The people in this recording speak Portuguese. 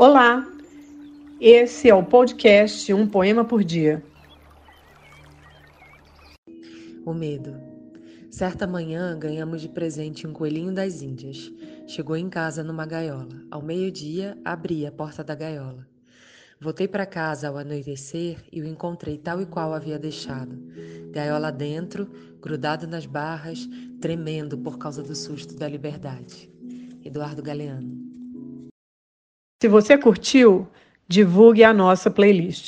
Olá, esse é o podcast Um Poema por Dia. O medo. Certa manhã ganhamos de presente um coelhinho das Índias. Chegou em casa numa gaiola. Ao meio-dia, abri a porta da gaiola. Voltei para casa ao anoitecer e o encontrei tal e qual havia deixado. Gaiola dentro, grudado nas barras, tremendo por causa do susto da liberdade. Eduardo Galeano. Se você curtiu, divulgue a nossa playlist.